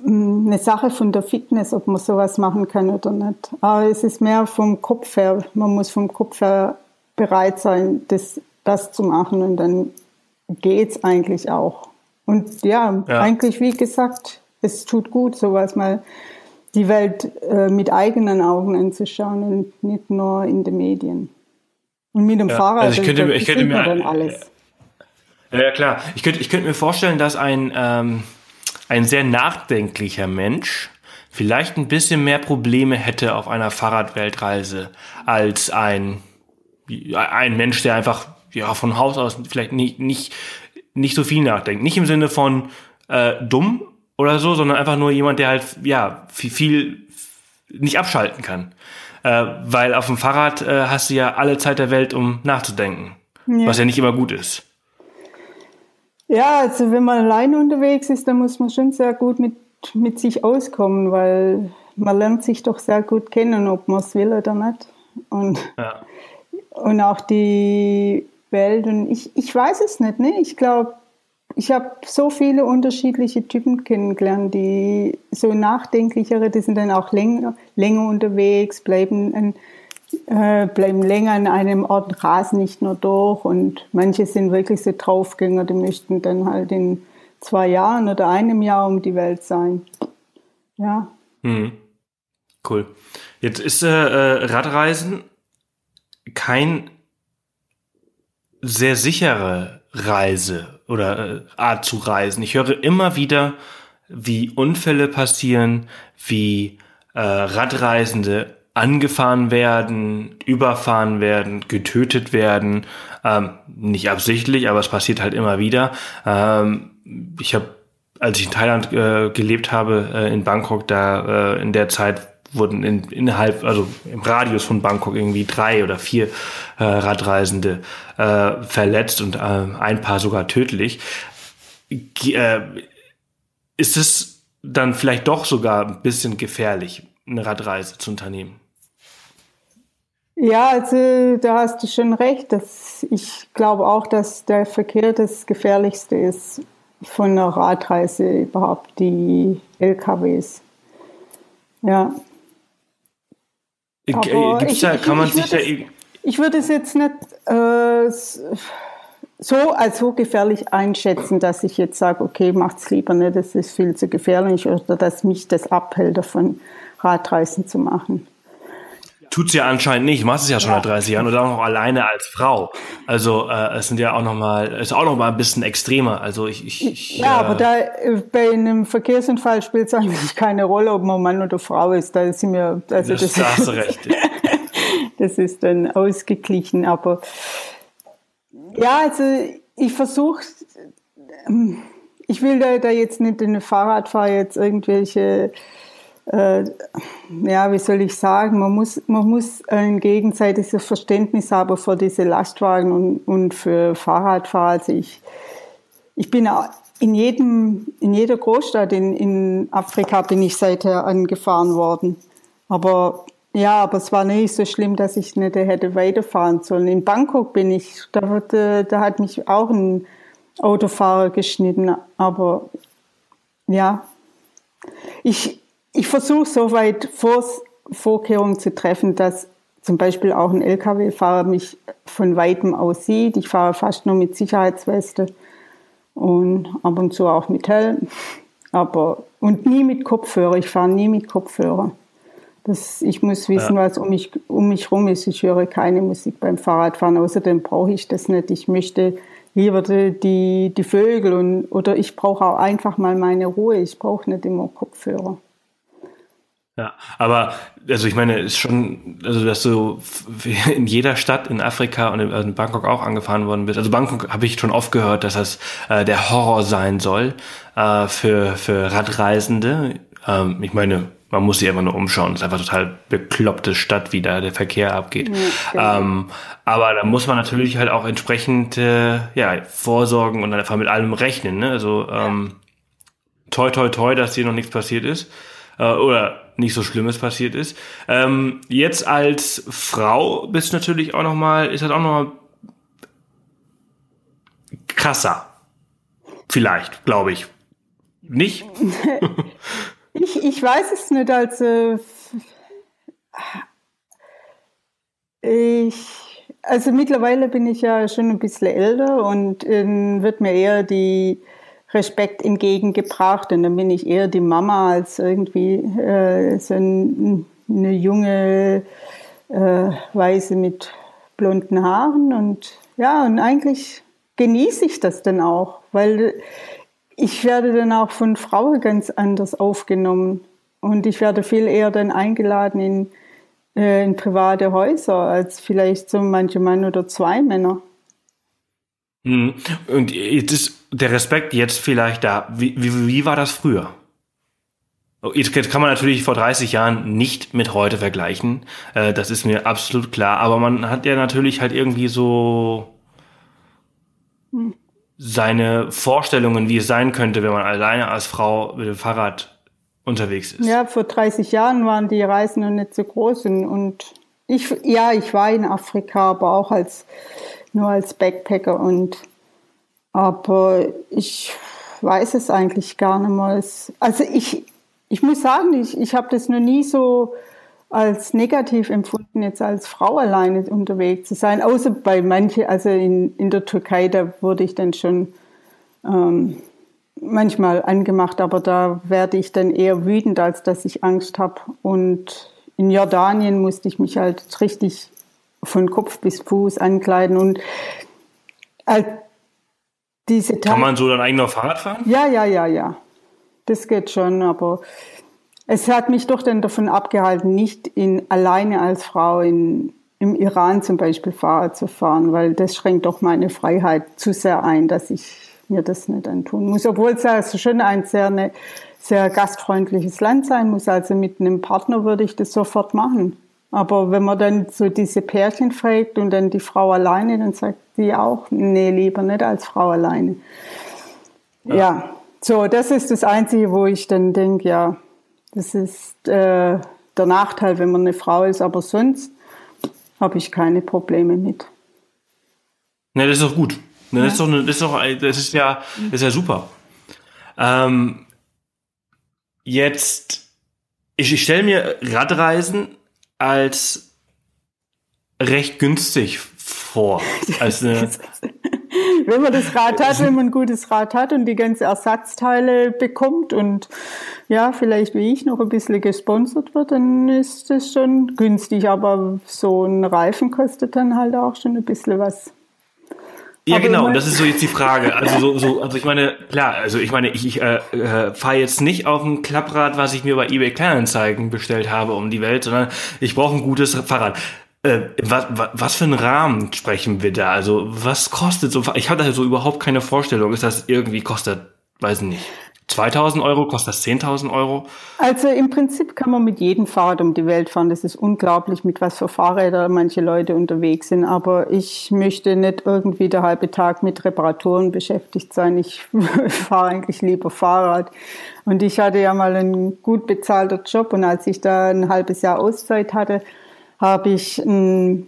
eine Sache von der Fitness, ob man sowas machen kann oder nicht. Aber es ist mehr vom Kopf her. Man muss vom Kopf her bereit sein, das, das zu machen und dann geht es eigentlich auch. Und ja, ja, eigentlich, wie gesagt, es tut gut, sowas mal die Welt äh, mit eigenen Augen anzuschauen und nicht nur in den Medien. Und mit dem ja, Fahrrad also ich könnte, ich könnte mir dann alles. Ja, ja, klar. Ich könnte, ich könnte mir vorstellen, dass ein, ähm, ein sehr nachdenklicher Mensch vielleicht ein bisschen mehr Probleme hätte auf einer Fahrradweltreise als ein ein Mensch, der einfach ja von Haus aus vielleicht nicht, nicht, nicht so viel nachdenkt. Nicht im Sinne von äh, dumm oder so, sondern einfach nur jemand, der halt ja viel, viel nicht abschalten kann. Äh, weil auf dem Fahrrad äh, hast du ja alle Zeit der Welt, um nachzudenken. Ja. Was ja nicht immer gut ist. Ja, also wenn man allein unterwegs ist, dann muss man schon sehr gut mit, mit sich auskommen, weil man lernt sich doch sehr gut kennen, ob man es will oder nicht. Und, ja. und auch die Welt. Und ich, ich weiß es nicht. Ne? Ich glaube, ich habe so viele unterschiedliche Typen kennengelernt, die so nachdenklichere, die sind dann auch länger, länger unterwegs, bleiben, ein, äh, bleiben länger an einem Ort, rasen nicht nur durch. Und manche sind wirklich so Draufgänger, die möchten dann halt in zwei Jahren oder einem Jahr um die Welt sein. Ja. Mhm. Cool. Jetzt ist äh, äh Radreisen kein sehr sichere Reise oder äh, Art zu reisen. Ich höre immer wieder, wie Unfälle passieren, wie äh, Radreisende angefahren werden, überfahren werden, getötet werden. Ähm, nicht absichtlich, aber es passiert halt immer wieder. Ähm, ich habe, als ich in Thailand äh, gelebt habe, äh, in Bangkok, da äh, in der Zeit wurden in, innerhalb, also im Radius von Bangkok irgendwie drei oder vier äh, Radreisende äh, verletzt und äh, ein paar sogar tödlich. G äh, ist es dann vielleicht doch sogar ein bisschen gefährlich, eine Radreise zu unternehmen? Ja, also da hast du schon recht. Dass ich glaube auch, dass der Verkehr das Gefährlichste ist von einer Radreise überhaupt, die LKWs. Ja. Aber Gibt's da, kann man sich da eben. Ich würde es jetzt nicht äh, so als so gefährlich einschätzen, dass ich jetzt sage, okay, macht's lieber nicht, das ist viel zu gefährlich oder dass mich das abhält, davon Radreisen zu machen. Tut's ja anscheinend nicht. Machst es ja schon ja. seit 30 Jahren oder auch noch alleine als Frau. Also äh, es sind ja auch noch mal, ist auch noch mal ein bisschen extremer. Also ich, ich, ich ja, äh, aber da äh, bei einem Verkehrsunfall spielt es eigentlich keine Rolle, ob man Mann oder Frau ist. Da sind wir, also das, das da hast du recht. das ist dann ausgeglichen. Aber ja, also ich versuche, ähm, ich will da, da jetzt nicht in den Fahrradfahrer jetzt irgendwelche äh, ja, wie soll ich sagen, man muss, man muss ein gegenseitiges Verständnis haben für diese Lastwagen und, und für Fahrradfahrer. Also ich, ich bin in jedem, in jeder Großstadt in, in Afrika bin ich seither angefahren worden. Aber ja, aber es war nicht so schlimm, dass ich nicht hätte weiterfahren sollen. In Bangkok bin ich, da, wurde, da hat mich auch ein Autofahrer geschnitten. Aber ja, ich, ich versuche soweit Vorkehrungen zu treffen, dass zum Beispiel auch ein Lkw-Fahrer mich von weitem aus sieht. Ich fahre fast nur mit Sicherheitsweste und ab und zu auch mit Helm, aber und nie mit Kopfhörer. Ich fahre nie mit Kopfhörer. Das, ich muss wissen, ja. was um mich, um mich rum ist. Ich höre keine Musik beim Fahrradfahren. Außerdem brauche ich das nicht. Ich möchte lieber die, die, die Vögel und, oder ich brauche auch einfach mal meine Ruhe. Ich brauche nicht immer Kopfhörer. Ja, aber also ich meine, ist schon, also dass du in jeder Stadt in Afrika und in, Bangkok auch angefahren worden bist. Also Bangkok habe ich schon oft gehört, dass das äh, der Horror sein soll äh, für für Radreisende. Ähm, ich meine, man muss sich einfach nur umschauen. Es ist einfach total bekloppte Stadt, wie da der Verkehr abgeht. Ja, ähm, aber da muss man natürlich halt auch entsprechend äh, ja vorsorgen und dann einfach mit allem rechnen. Ne? Also ähm, toi toi toi, dass dir noch nichts passiert ist äh, oder nicht so Schlimmes passiert ist. Ähm, jetzt als Frau bist du natürlich auch noch mal, ist das auch noch mal krasser. Vielleicht, glaube ich. Nicht? ich, ich weiß es nicht. Also ich, also mittlerweile bin ich ja schon ein bisschen älter und äh, wird mir eher die Respekt entgegengebracht. Und dann bin ich eher die Mama als irgendwie äh, so ein, eine junge äh, Weise mit blonden Haaren. Und ja, und eigentlich genieße ich das dann auch, weil ich werde dann auch von Frauen ganz anders aufgenommen. Und ich werde viel eher dann eingeladen in, äh, in private Häuser als vielleicht so manche Mann oder zwei Männer. Mhm. Und jetzt ist der Respekt jetzt vielleicht da. Wie, wie, wie war das früher? Oh, jetzt kann man natürlich vor 30 Jahren nicht mit heute vergleichen. Äh, das ist mir absolut klar. Aber man hat ja natürlich halt irgendwie so seine Vorstellungen, wie es sein könnte, wenn man alleine als Frau mit dem Fahrrad unterwegs ist. Ja, vor 30 Jahren waren die Reisen noch nicht so groß und ich, ja, ich war in Afrika, aber auch als nur als Backpacker und aber ich weiß es eigentlich gar nicht mehr. Also ich, ich muss sagen, ich, ich habe das noch nie so als negativ empfunden, jetzt als Frau alleine unterwegs zu sein. Außer bei manchen, also in, in der Türkei, da wurde ich dann schon ähm, manchmal angemacht, aber da werde ich dann eher wütend, als dass ich Angst habe. Und in Jordanien musste ich mich halt richtig von Kopf bis Fuß ankleiden und diese Kann man so dann eigentlich noch Fahrrad fahren? Ja, ja, ja, ja. Das geht schon, aber es hat mich doch dann davon abgehalten, nicht in, alleine als Frau in, im Iran zum Beispiel Fahrrad zu fahren, weil das schränkt doch meine Freiheit zu sehr ein, dass ich mir das nicht antun muss. Obwohl es also schon ein sehr, eine, sehr gastfreundliches Land sein muss. Also mit einem Partner würde ich das sofort machen. Aber wenn man dann so diese Pärchen fragt und dann die Frau alleine, dann sagt die auch, nee, lieber nicht als Frau alleine. Ja, ja. so, das ist das Einzige, wo ich dann denke, ja, das ist äh, der Nachteil, wenn man eine Frau ist, aber sonst habe ich keine Probleme mit. Ne, das ist doch gut. Das, ist doch, das, ist doch, das ist ja, das ist ja super. Ähm, jetzt, ich, ich stelle mir Radreisen als recht günstig vor. Als wenn man das Rad hat, wenn man ein gutes Rad hat und die ganzen Ersatzteile bekommt und ja, vielleicht wie ich noch ein bisschen gesponsert wird, dann ist das schon günstig. Aber so ein Reifen kostet dann halt auch schon ein bisschen was. Ja, Aber genau, und das ist so jetzt die Frage. Also so, so, also ich meine, klar, also ich meine, ich, ich äh, äh, fahre jetzt nicht auf ein Klapprad, was ich mir bei eBay Kleinanzeigen bestellt habe um die Welt, sondern ich brauche ein gutes Fahrrad. Äh, was, was für einen Rahmen sprechen wir da? Also was kostet so? Ich habe da so überhaupt keine Vorstellung. Ist das irgendwie kostet, weiß nicht. 2000 Euro, kostet das 10.000 Euro? Also im Prinzip kann man mit jedem Fahrrad um die Welt fahren. Das ist unglaublich, mit was für Fahrrädern manche Leute unterwegs sind. Aber ich möchte nicht irgendwie der halbe Tag mit Reparaturen beschäftigt sein. Ich fahre eigentlich lieber Fahrrad. Und ich hatte ja mal einen gut bezahlter Job und als ich da ein halbes Jahr Auszeit hatte, habe ich ein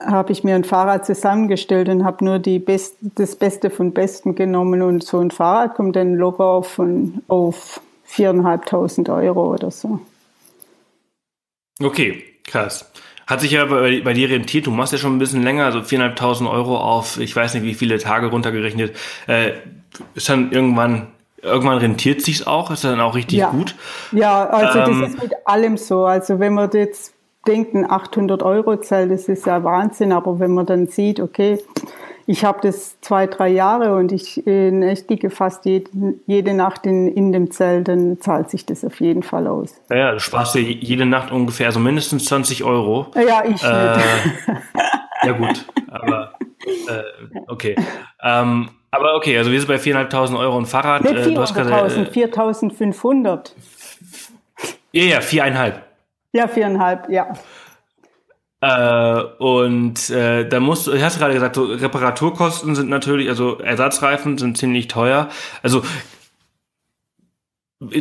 habe ich mir ein Fahrrad zusammengestellt und habe nur die Best, das Beste von Besten genommen und so ein Fahrrad kommt dann locker auf, auf 4.500 Euro oder so. Okay, krass. Hat sich ja bei, bei, dir rentiert, du machst ja schon ein bisschen länger, also 4.500 Euro auf, ich weiß nicht wie viele Tage runtergerechnet, äh, ist dann irgendwann, irgendwann rentiert sich's auch, ist dann auch richtig ja. gut. Ja, also ähm, das ist mit allem so, also wenn man jetzt denken, 800 Euro Zelt, das ist ja Wahnsinn, aber wenn man dann sieht, okay, ich habe das zwei, drei Jahre und ich äh, nächtige fast jede, jede Nacht in, in dem Zelt, dann zahlt sich das auf jeden Fall aus. Ja, du sparst dir jede Nacht ungefähr, also mindestens 20 Euro. Ja, ich äh, ja gut, aber äh, okay. Ähm, aber okay, also wir sind bei 4.500 Euro ein Fahrrad. Nicht 4.500, äh, 4.500. Ja, ja, viereinhalb. Ja, viereinhalb, ja. Äh, und äh, da musst du, ich hast gerade gesagt, so Reparaturkosten sind natürlich, also Ersatzreifen sind ziemlich teuer. Also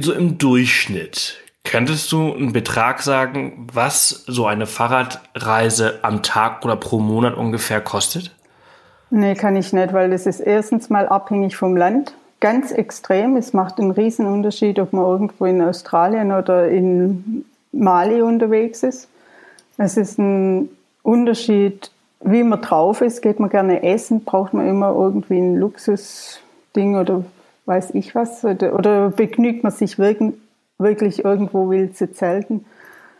so im Durchschnitt könntest du einen Betrag sagen, was so eine Fahrradreise am Tag oder pro Monat ungefähr kostet? Nee, kann ich nicht, weil das ist erstens mal abhängig vom Land. Ganz extrem. Es macht einen riesen Unterschied, ob man irgendwo in Australien oder in Mali unterwegs ist. Es ist ein Unterschied, wie man drauf ist. Geht man gerne essen, braucht man immer irgendwie ein Luxusding oder weiß ich was. Oder, oder begnügt man sich wirklich, wirklich irgendwo wild zu zelten.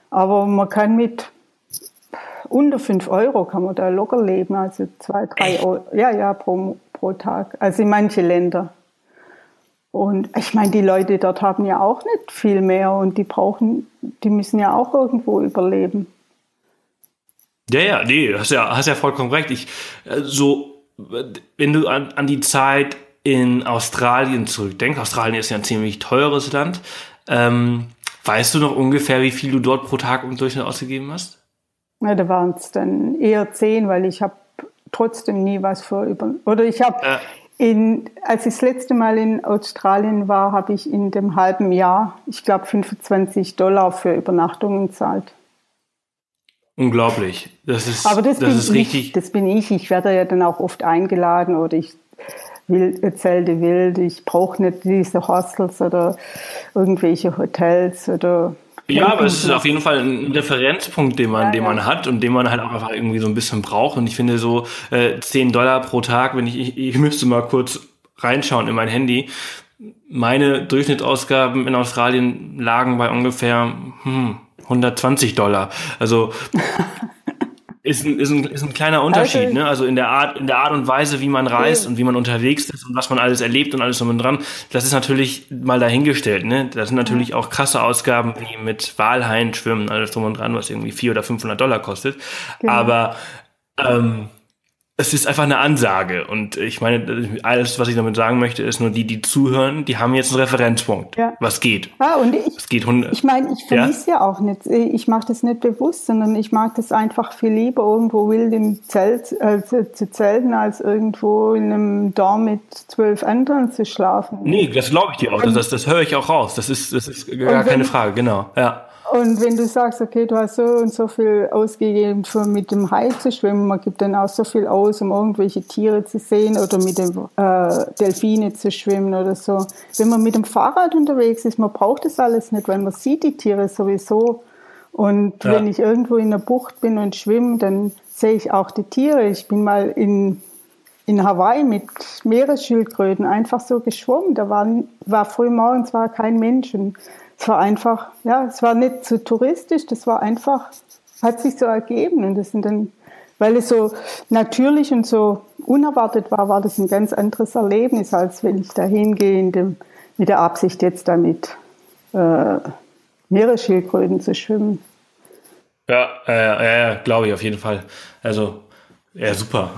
Aber man kann mit unter 5 Euro kann man da locker leben, also 2, 3 Euro, ja, ja, pro, pro Tag. Also in manche Länder. Und ich meine, die Leute dort haben ja auch nicht viel mehr und die brauchen, die müssen ja auch irgendwo überleben. Ja, ja, nee, hast ja, hast ja vollkommen recht. Ich, äh, so, wenn du an, an die Zeit in Australien zurückdenkst, Australien ist ja ein ziemlich teures Land, ähm, weißt du noch ungefähr, wie viel du dort pro Tag im Durchschnitt ausgegeben hast? Ja, da waren es dann eher zehn, weil ich habe trotzdem nie was für über, oder ich habe äh in, als ich das letzte Mal in Australien war, habe ich in dem halben Jahr, ich glaube, 25 Dollar für Übernachtungen gezahlt. Unglaublich. Das ist, Aber das, das bin ist richtig. Ich, das bin ich. Ich werde ja dann auch oft eingeladen oder ich will, Zelte wild. Ich brauche nicht diese Hostels oder irgendwelche Hotels oder ja, aber es ist auf jeden Fall ein Referenzpunkt, den man, ja, den man hat und den man halt auch einfach irgendwie so ein bisschen braucht. Und ich finde so äh, 10 Dollar pro Tag, wenn ich, ich, ich müsste mal kurz reinschauen in mein Handy. Meine Durchschnittsausgaben in Australien lagen bei ungefähr hm, 120 Dollar. Also ist ein, ist ein, ist ein kleiner Unterschied, also, ne? Also in der Art, in der Art und Weise, wie man reist ja. und wie man unterwegs ist und was man alles erlebt und alles drum und dran. Das ist natürlich mal dahingestellt, ne? Das sind natürlich ja. auch krasse Ausgaben wie mit Walhain schwimmen, alles drum und dran, was irgendwie 400 oder 500 Dollar kostet. Genau. Aber, ähm, es ist einfach eine Ansage. Und ich meine, alles, was ich damit sagen möchte, ist nur die, die zuhören, die haben jetzt einen Referenzpunkt. Ja. Was geht? Ah, und ich, es geht ich meine, ich vermisse ja? ja auch nicht. Ich mache das nicht bewusst, sondern ich mag das einfach viel lieber, irgendwo wild im Zelt äh, zu, zu zelten, als irgendwo in einem Dorm mit zwölf anderen zu schlafen. Nee, das glaube ich dir auch. Das, das, das höre ich auch raus. Das ist, das ist gar keine Frage, genau. Ja. Und wenn du sagst, okay, du hast so und so viel ausgegeben, für mit dem Hai zu schwimmen, man gibt dann auch so viel aus, um irgendwelche Tiere zu sehen oder mit dem äh, Delfine zu schwimmen oder so. Wenn man mit dem Fahrrad unterwegs ist, man braucht das alles nicht, weil man sieht die Tiere sowieso. Und ja. wenn ich irgendwo in der Bucht bin und schwimme, dann sehe ich auch die Tiere. Ich bin mal in, in Hawaii mit Meeresschildkröten einfach so geschwommen. Da war, war früh morgens war kein Mensch. Es war einfach, ja, es war nicht zu touristisch, das war einfach, hat sich so ergeben und das sind dann, weil es so natürlich und so unerwartet war, war das ein ganz anderes Erlebnis, als wenn ich da hingehe mit der Absicht jetzt damit äh, Meeresschildkröten zu schwimmen. Ja, äh, ja, glaube ich auf jeden Fall. Also ja, super.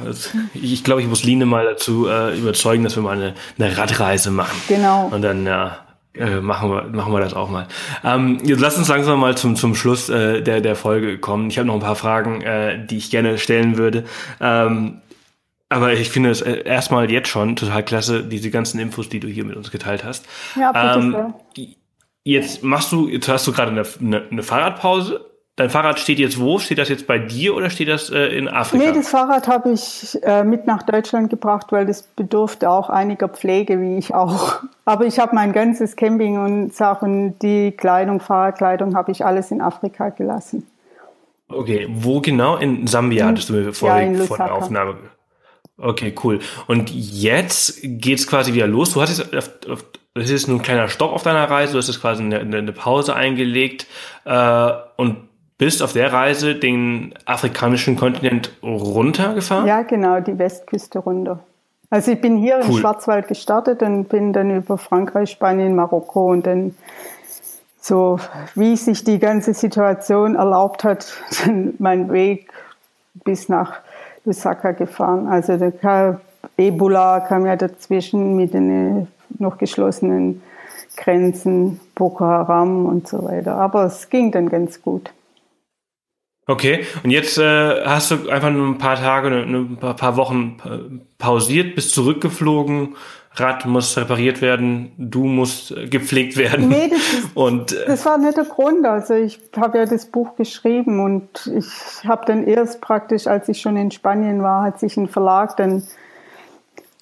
Ich glaube, ich muss Line mal dazu äh, überzeugen, dass wir mal eine, eine Radreise machen. Genau. Und dann ja, äh, machen, wir, machen wir das auch mal. Ähm, jetzt lass uns langsam mal zum, zum Schluss äh, der, der Folge kommen. Ich habe noch ein paar Fragen, äh, die ich gerne stellen würde. Ähm, aber ich finde es äh, erstmal jetzt schon total klasse, diese ganzen Infos, die du hier mit uns geteilt hast. Ja, bitte ähm, Jetzt machst du, jetzt hast du gerade eine, eine, eine Fahrradpause Dein Fahrrad steht jetzt wo? Steht das jetzt bei dir oder steht das äh, in Afrika? Nee, das Fahrrad habe ich äh, mit nach Deutschland gebracht, weil das bedurfte auch einiger Pflege, wie ich auch. Aber ich habe mein ganzes Camping und Sachen, die Kleidung, Fahrradkleidung, habe ich alles in Afrika gelassen. Okay, wo genau? In Sambia in, hattest du mir vor, ja, vor der Aufnahme. Okay, cool. Und jetzt geht's quasi wieder los. Du hattest auf, auf, das ist nur ein kleiner Stopp auf deiner Reise, du hast jetzt quasi eine, eine Pause eingelegt äh, und bist auf der Reise den afrikanischen Kontinent runtergefahren? Ja, genau, die Westküste runter. Also ich bin hier cool. im Schwarzwald gestartet und bin dann über Frankreich, Spanien, Marokko und dann so, wie sich die ganze Situation erlaubt hat, dann mein Weg bis nach Lusaka gefahren. Also kam, Ebola kam ja dazwischen mit den noch geschlossenen Grenzen, Boko Haram und so weiter. Aber es ging dann ganz gut. Okay, und jetzt äh, hast du einfach nur ein paar Tage, ein paar Wochen pausiert, bist zurückgeflogen, Rad muss repariert werden, du musst äh, gepflegt werden. Nee, das, ist, und, äh, das war nicht der Grund. Also ich habe ja das Buch geschrieben und ich habe dann erst praktisch, als ich schon in Spanien war, hat sich ein Verlag dann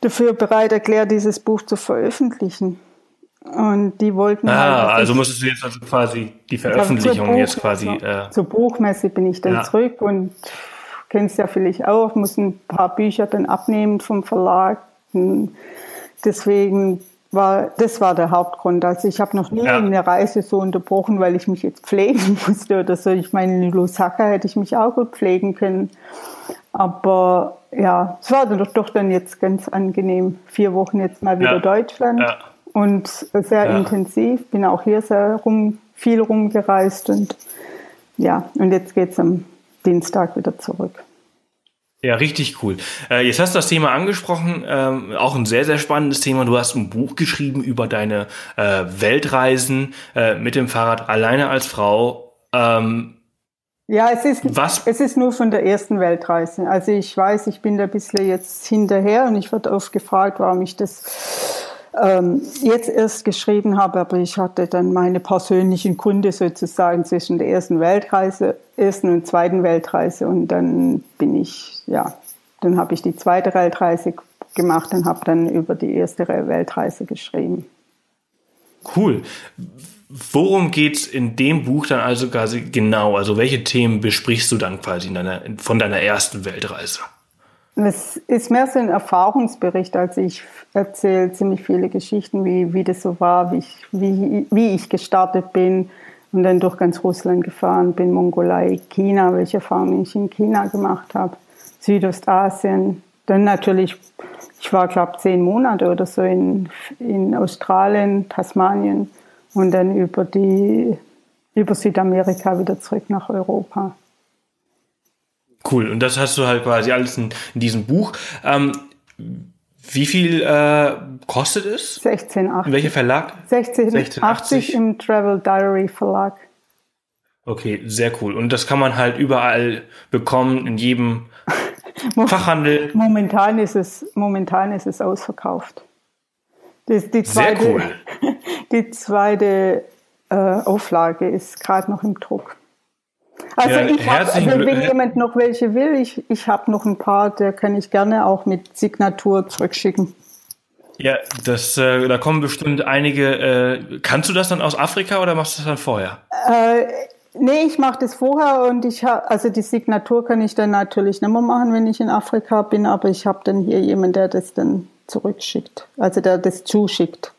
dafür bereit erklärt, dieses Buch zu veröffentlichen. Und die wollten. Ah, halt, also musstest du jetzt also quasi die Veröffentlichung Buch, jetzt quasi. Äh, zur Buchmesse bin ich dann ja. zurück und kennst ja vielleicht auch, muss ein paar Bücher dann abnehmen vom Verlag. Deswegen war, das war der Hauptgrund. Also ich habe noch nie ja. eine Reise so unterbrochen, weil ich mich jetzt pflegen musste oder so. Ich meine, in Lusaka hätte ich mich auch gut pflegen können. Aber ja, es war doch, doch dann jetzt ganz angenehm. Vier Wochen jetzt mal wieder ja. Deutschland. Ja und sehr ja. intensiv. Bin auch hier sehr rum, viel rumgereist und ja, und jetzt geht es am Dienstag wieder zurück. Ja, richtig cool. Äh, jetzt hast du das Thema angesprochen, ähm, auch ein sehr, sehr spannendes Thema. Du hast ein Buch geschrieben über deine äh, Weltreisen äh, mit dem Fahrrad alleine als Frau. Ähm, ja, es ist, was? es ist nur von der ersten Weltreise. Also ich weiß, ich bin da ein bisschen jetzt hinterher und ich werde oft gefragt, warum ich das ähm, jetzt erst geschrieben habe, aber ich hatte dann meine persönlichen Kunde sozusagen zwischen der ersten Weltreise, ersten und zweiten Weltreise und dann bin ich, ja, dann habe ich die zweite Weltreise gemacht und habe dann über die erste Weltreise geschrieben. Cool. Worum geht es in dem Buch dann also quasi genau? Also welche Themen besprichst du dann quasi deiner, von deiner ersten Weltreise? Es ist mehr so ein Erfahrungsbericht, also ich erzähle ziemlich viele Geschichten, wie, wie das so war, wie ich, wie, wie ich gestartet bin und dann durch ganz Russland gefahren bin, Mongolei, China, welche Erfahrungen ich in China gemacht habe, Südostasien. Dann natürlich, ich war glaube zehn Monate oder so in, in Australien, Tasmanien und dann über, die, über Südamerika wieder zurück nach Europa. Cool. Und das hast du halt quasi alles in, in diesem Buch. Ähm, wie viel äh, kostet es? 16,80. In welcher Verlag? 16,80 im Travel Diary Verlag. Okay, sehr cool. Und das kann man halt überall bekommen, in jedem Fachhandel. Momentan ist es, momentan ist es ausverkauft. Das, die zweite, sehr cool. Die zweite äh, Auflage ist gerade noch im Druck. Also ja, ich hab, wenn, wenn jemand noch welche will, ich, ich habe noch ein paar, der kann ich gerne auch mit Signatur zurückschicken. Ja, das, äh, da kommen bestimmt einige. Äh, kannst du das dann aus Afrika oder machst du das dann vorher? Äh, nee, ich mache das vorher und ich habe, also die Signatur kann ich dann natürlich nicht mehr machen, wenn ich in Afrika bin, aber ich habe dann hier jemanden, der das dann zurückschickt, also der das zuschickt.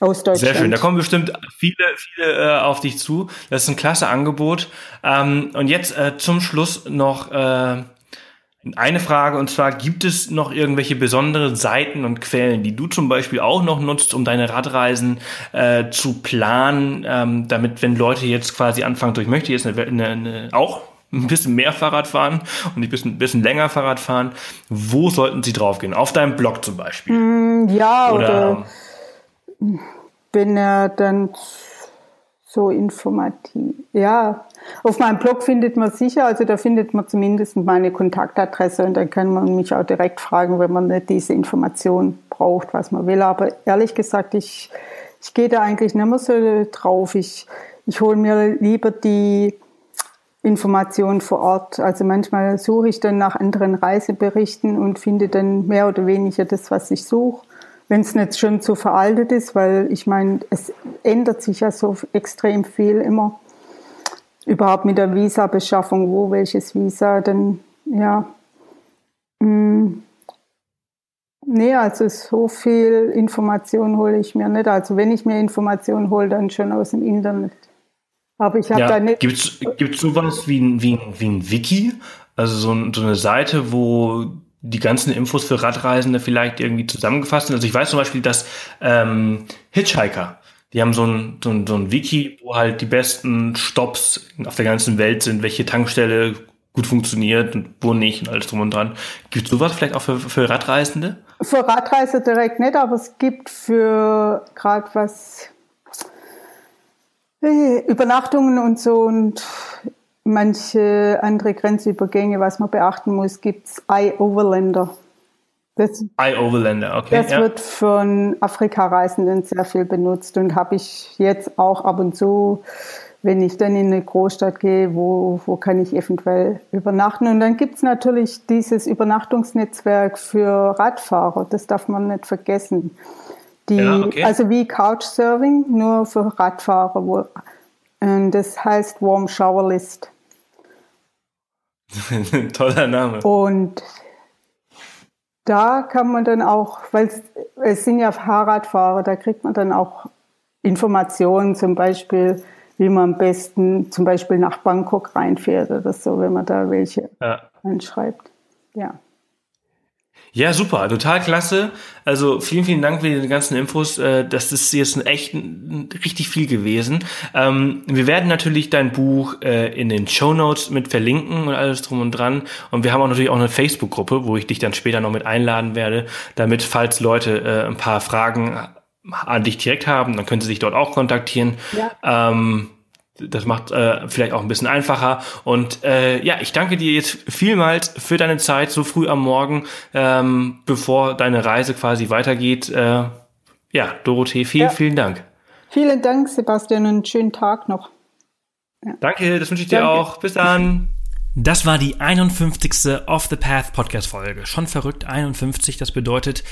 Aus Deutschland. Sehr schön. Da kommen bestimmt viele, viele äh, auf dich zu. Das ist ein klasse Angebot. Ähm, und jetzt äh, zum Schluss noch äh, eine Frage. Und zwar, gibt es noch irgendwelche besonderen Seiten und Quellen, die du zum Beispiel auch noch nutzt, um deine Radreisen äh, zu planen, ähm, damit, wenn Leute jetzt quasi anfangen, ich möchte jetzt eine, eine, eine, auch ein bisschen mehr Fahrrad fahren und ein bisschen, ein bisschen länger Fahrrad fahren, wo sollten sie draufgehen? Auf deinem Blog zum Beispiel? Mm, ja, oder, oder bin er dann so informativ. Ja, auf meinem Blog findet man sicher, also da findet man zumindest meine Kontaktadresse und dann kann man mich auch direkt fragen, wenn man nicht diese Information braucht, was man will. Aber ehrlich gesagt, ich, ich gehe da eigentlich nicht mehr so drauf. Ich, ich hole mir lieber die Informationen vor Ort. Also manchmal suche ich dann nach anderen Reiseberichten und finde dann mehr oder weniger das, was ich suche wenn es nicht schon zu veraltet ist, weil ich meine, es ändert sich ja so extrem viel immer. Überhaupt mit der Visa-Beschaffung, wo welches Visa, dann ja. Mh, mm, nee, also so viel Information hole ich mir nicht. Also wenn ich mir Informationen hole, dann schon aus dem Internet. Aber ich habe ja, da nicht. Gibt es sowas wie ein, wie, wie ein Wiki? Also so, so eine Seite, wo die ganzen Infos für Radreisende vielleicht irgendwie zusammengefasst sind. Also ich weiß zum Beispiel, dass ähm, Hitchhiker, die haben so ein, so, ein, so ein Wiki, wo halt die besten Stops auf der ganzen Welt sind, welche Tankstelle gut funktioniert und wo nicht und alles drum und dran. Gibt es sowas vielleicht auch für, für Radreisende? Für Radreise direkt nicht, aber es gibt für gerade was äh, Übernachtungen und so und manche andere Grenzübergänge, was man beachten muss, gibt es I-Overlander. I-Overlander, okay. Das ja. wird von Afrika-Reisenden sehr viel benutzt und habe ich jetzt auch ab und zu, wenn ich dann in eine Großstadt gehe, wo, wo kann ich eventuell übernachten. Und dann gibt es natürlich dieses Übernachtungsnetzwerk für Radfahrer, das darf man nicht vergessen. Die, ja, okay. Also wie Couchsurfing, nur für Radfahrer. Wo, und das heißt Warm Shower List. Toller Name. Und da kann man dann auch, weil es sind ja Fahrradfahrer, da kriegt man dann auch Informationen, zum Beispiel, wie man am besten zum Beispiel nach Bangkok reinfährt oder so, wenn man da welche ja. anschreibt. Ja. Ja, super, total klasse. Also vielen, vielen Dank für die ganzen Infos. Äh, das ist jetzt echt richtig viel gewesen. Ähm, wir werden natürlich dein Buch äh, in den Show Notes mit verlinken und alles drum und dran. Und wir haben auch natürlich auch eine Facebook-Gruppe, wo ich dich dann später noch mit einladen werde, damit, falls Leute äh, ein paar Fragen an dich direkt haben, dann können sie sich dort auch kontaktieren. Ja. Ähm, das macht äh, vielleicht auch ein bisschen einfacher. Und äh, ja, ich danke dir jetzt vielmals für deine Zeit so früh am Morgen, ähm, bevor deine Reise quasi weitergeht. Äh, ja, Dorothee, vielen, ja. vielen Dank. Vielen Dank, Sebastian, und einen schönen Tag noch. Ja. Danke, das wünsche ich dir danke. auch. Bis dann. Das war die 51. Off the Path Podcast Folge. Schon verrückt, 51. Das bedeutet,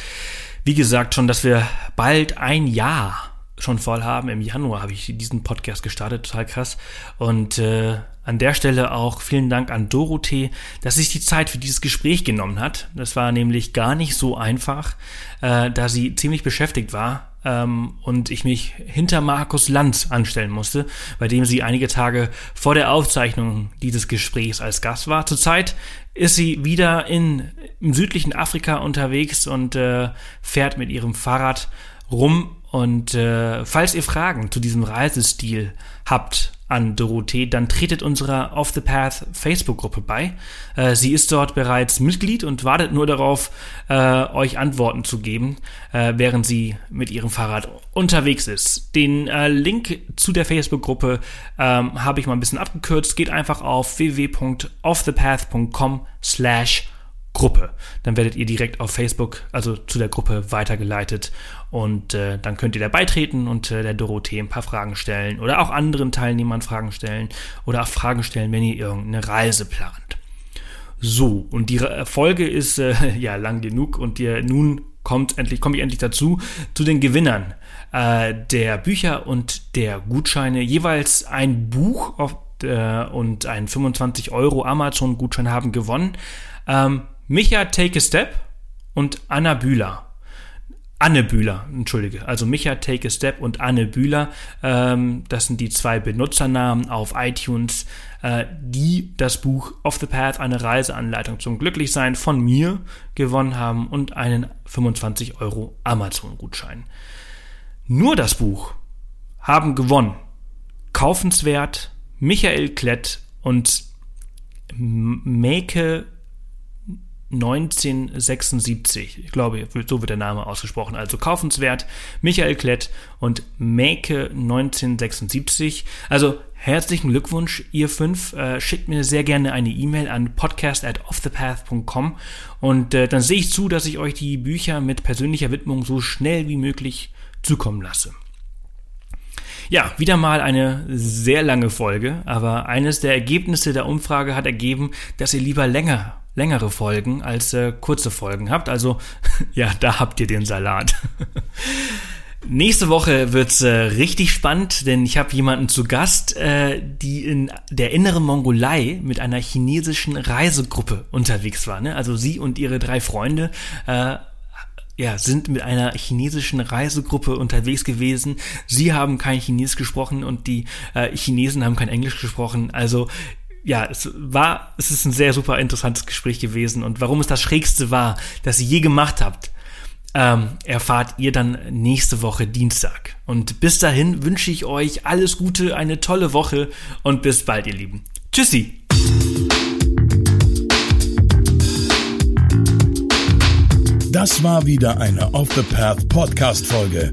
wie gesagt, schon, dass wir bald ein Jahr schon voll haben. Im Januar habe ich diesen Podcast gestartet, total krass. Und äh, an der Stelle auch vielen Dank an Dorothee, dass sich die Zeit für dieses Gespräch genommen hat. Das war nämlich gar nicht so einfach, äh, da sie ziemlich beschäftigt war ähm, und ich mich hinter Markus Lanz anstellen musste, bei dem sie einige Tage vor der Aufzeichnung dieses Gesprächs als Gast war. Zurzeit ist sie wieder in, im südlichen Afrika unterwegs und äh, fährt mit ihrem Fahrrad rum und äh, falls ihr Fragen zu diesem Reisestil habt an Dorothee, dann tretet unserer Off the Path Facebook-Gruppe bei. Äh, sie ist dort bereits Mitglied und wartet nur darauf, äh, euch Antworten zu geben, äh, während sie mit ihrem Fahrrad unterwegs ist. Den äh, Link zu der Facebook-Gruppe ähm, habe ich mal ein bisschen abgekürzt. Geht einfach auf www.offthepath.com slash Gruppe. Dann werdet ihr direkt auf Facebook, also zu der Gruppe weitergeleitet und äh, dann könnt ihr da beitreten und äh, der Dorothee ein paar Fragen stellen oder auch anderen Teilnehmern Fragen stellen oder auch Fragen stellen, wenn ihr irgendeine Reise plant. So, und die Folge ist äh, ja lang genug und ihr nun kommt endlich, komme ich endlich dazu, zu den Gewinnern äh, der Bücher und der Gutscheine. Jeweils ein Buch auf, äh, und ein 25 Euro Amazon-Gutschein haben gewonnen. Ähm, Micha Take a Step und Anna Bühler. Anne Bühler, entschuldige, also Micha Take a Step und Anne Bühler, ähm, das sind die zwei Benutzernamen auf iTunes, äh, die das Buch Off the Path, eine Reiseanleitung zum Glücklichsein von mir gewonnen haben und einen 25 Euro Amazon-Gutschein. Nur das Buch haben gewonnen. Kaufenswert Michael Klett und Make 1976, ich glaube, so wird der Name ausgesprochen, also kaufenswert, Michael Klett und Make 1976. Also herzlichen Glückwunsch, ihr fünf. Äh, schickt mir sehr gerne eine E-Mail an podcast und äh, dann sehe ich zu, dass ich euch die Bücher mit persönlicher Widmung so schnell wie möglich zukommen lasse. Ja, wieder mal eine sehr lange Folge, aber eines der Ergebnisse der Umfrage hat ergeben, dass ihr lieber länger längere Folgen als äh, kurze Folgen habt. Also ja, da habt ihr den Salat. Nächste Woche wird's äh, richtig spannend, denn ich habe jemanden zu Gast, äh, die in der inneren Mongolei mit einer chinesischen Reisegruppe unterwegs war. Ne? Also sie und ihre drei Freunde äh, ja, sind mit einer chinesischen Reisegruppe unterwegs gewesen. Sie haben kein Chines gesprochen und die äh, Chinesen haben kein Englisch gesprochen. Also ja, es war, es ist ein sehr super interessantes Gespräch gewesen und warum es das Schrägste war, das ihr je gemacht habt, ähm, erfahrt ihr dann nächste Woche Dienstag. Und bis dahin wünsche ich euch alles Gute, eine tolle Woche und bis bald, ihr Lieben. Tschüssi! Das war wieder eine Off the Path Podcast Folge.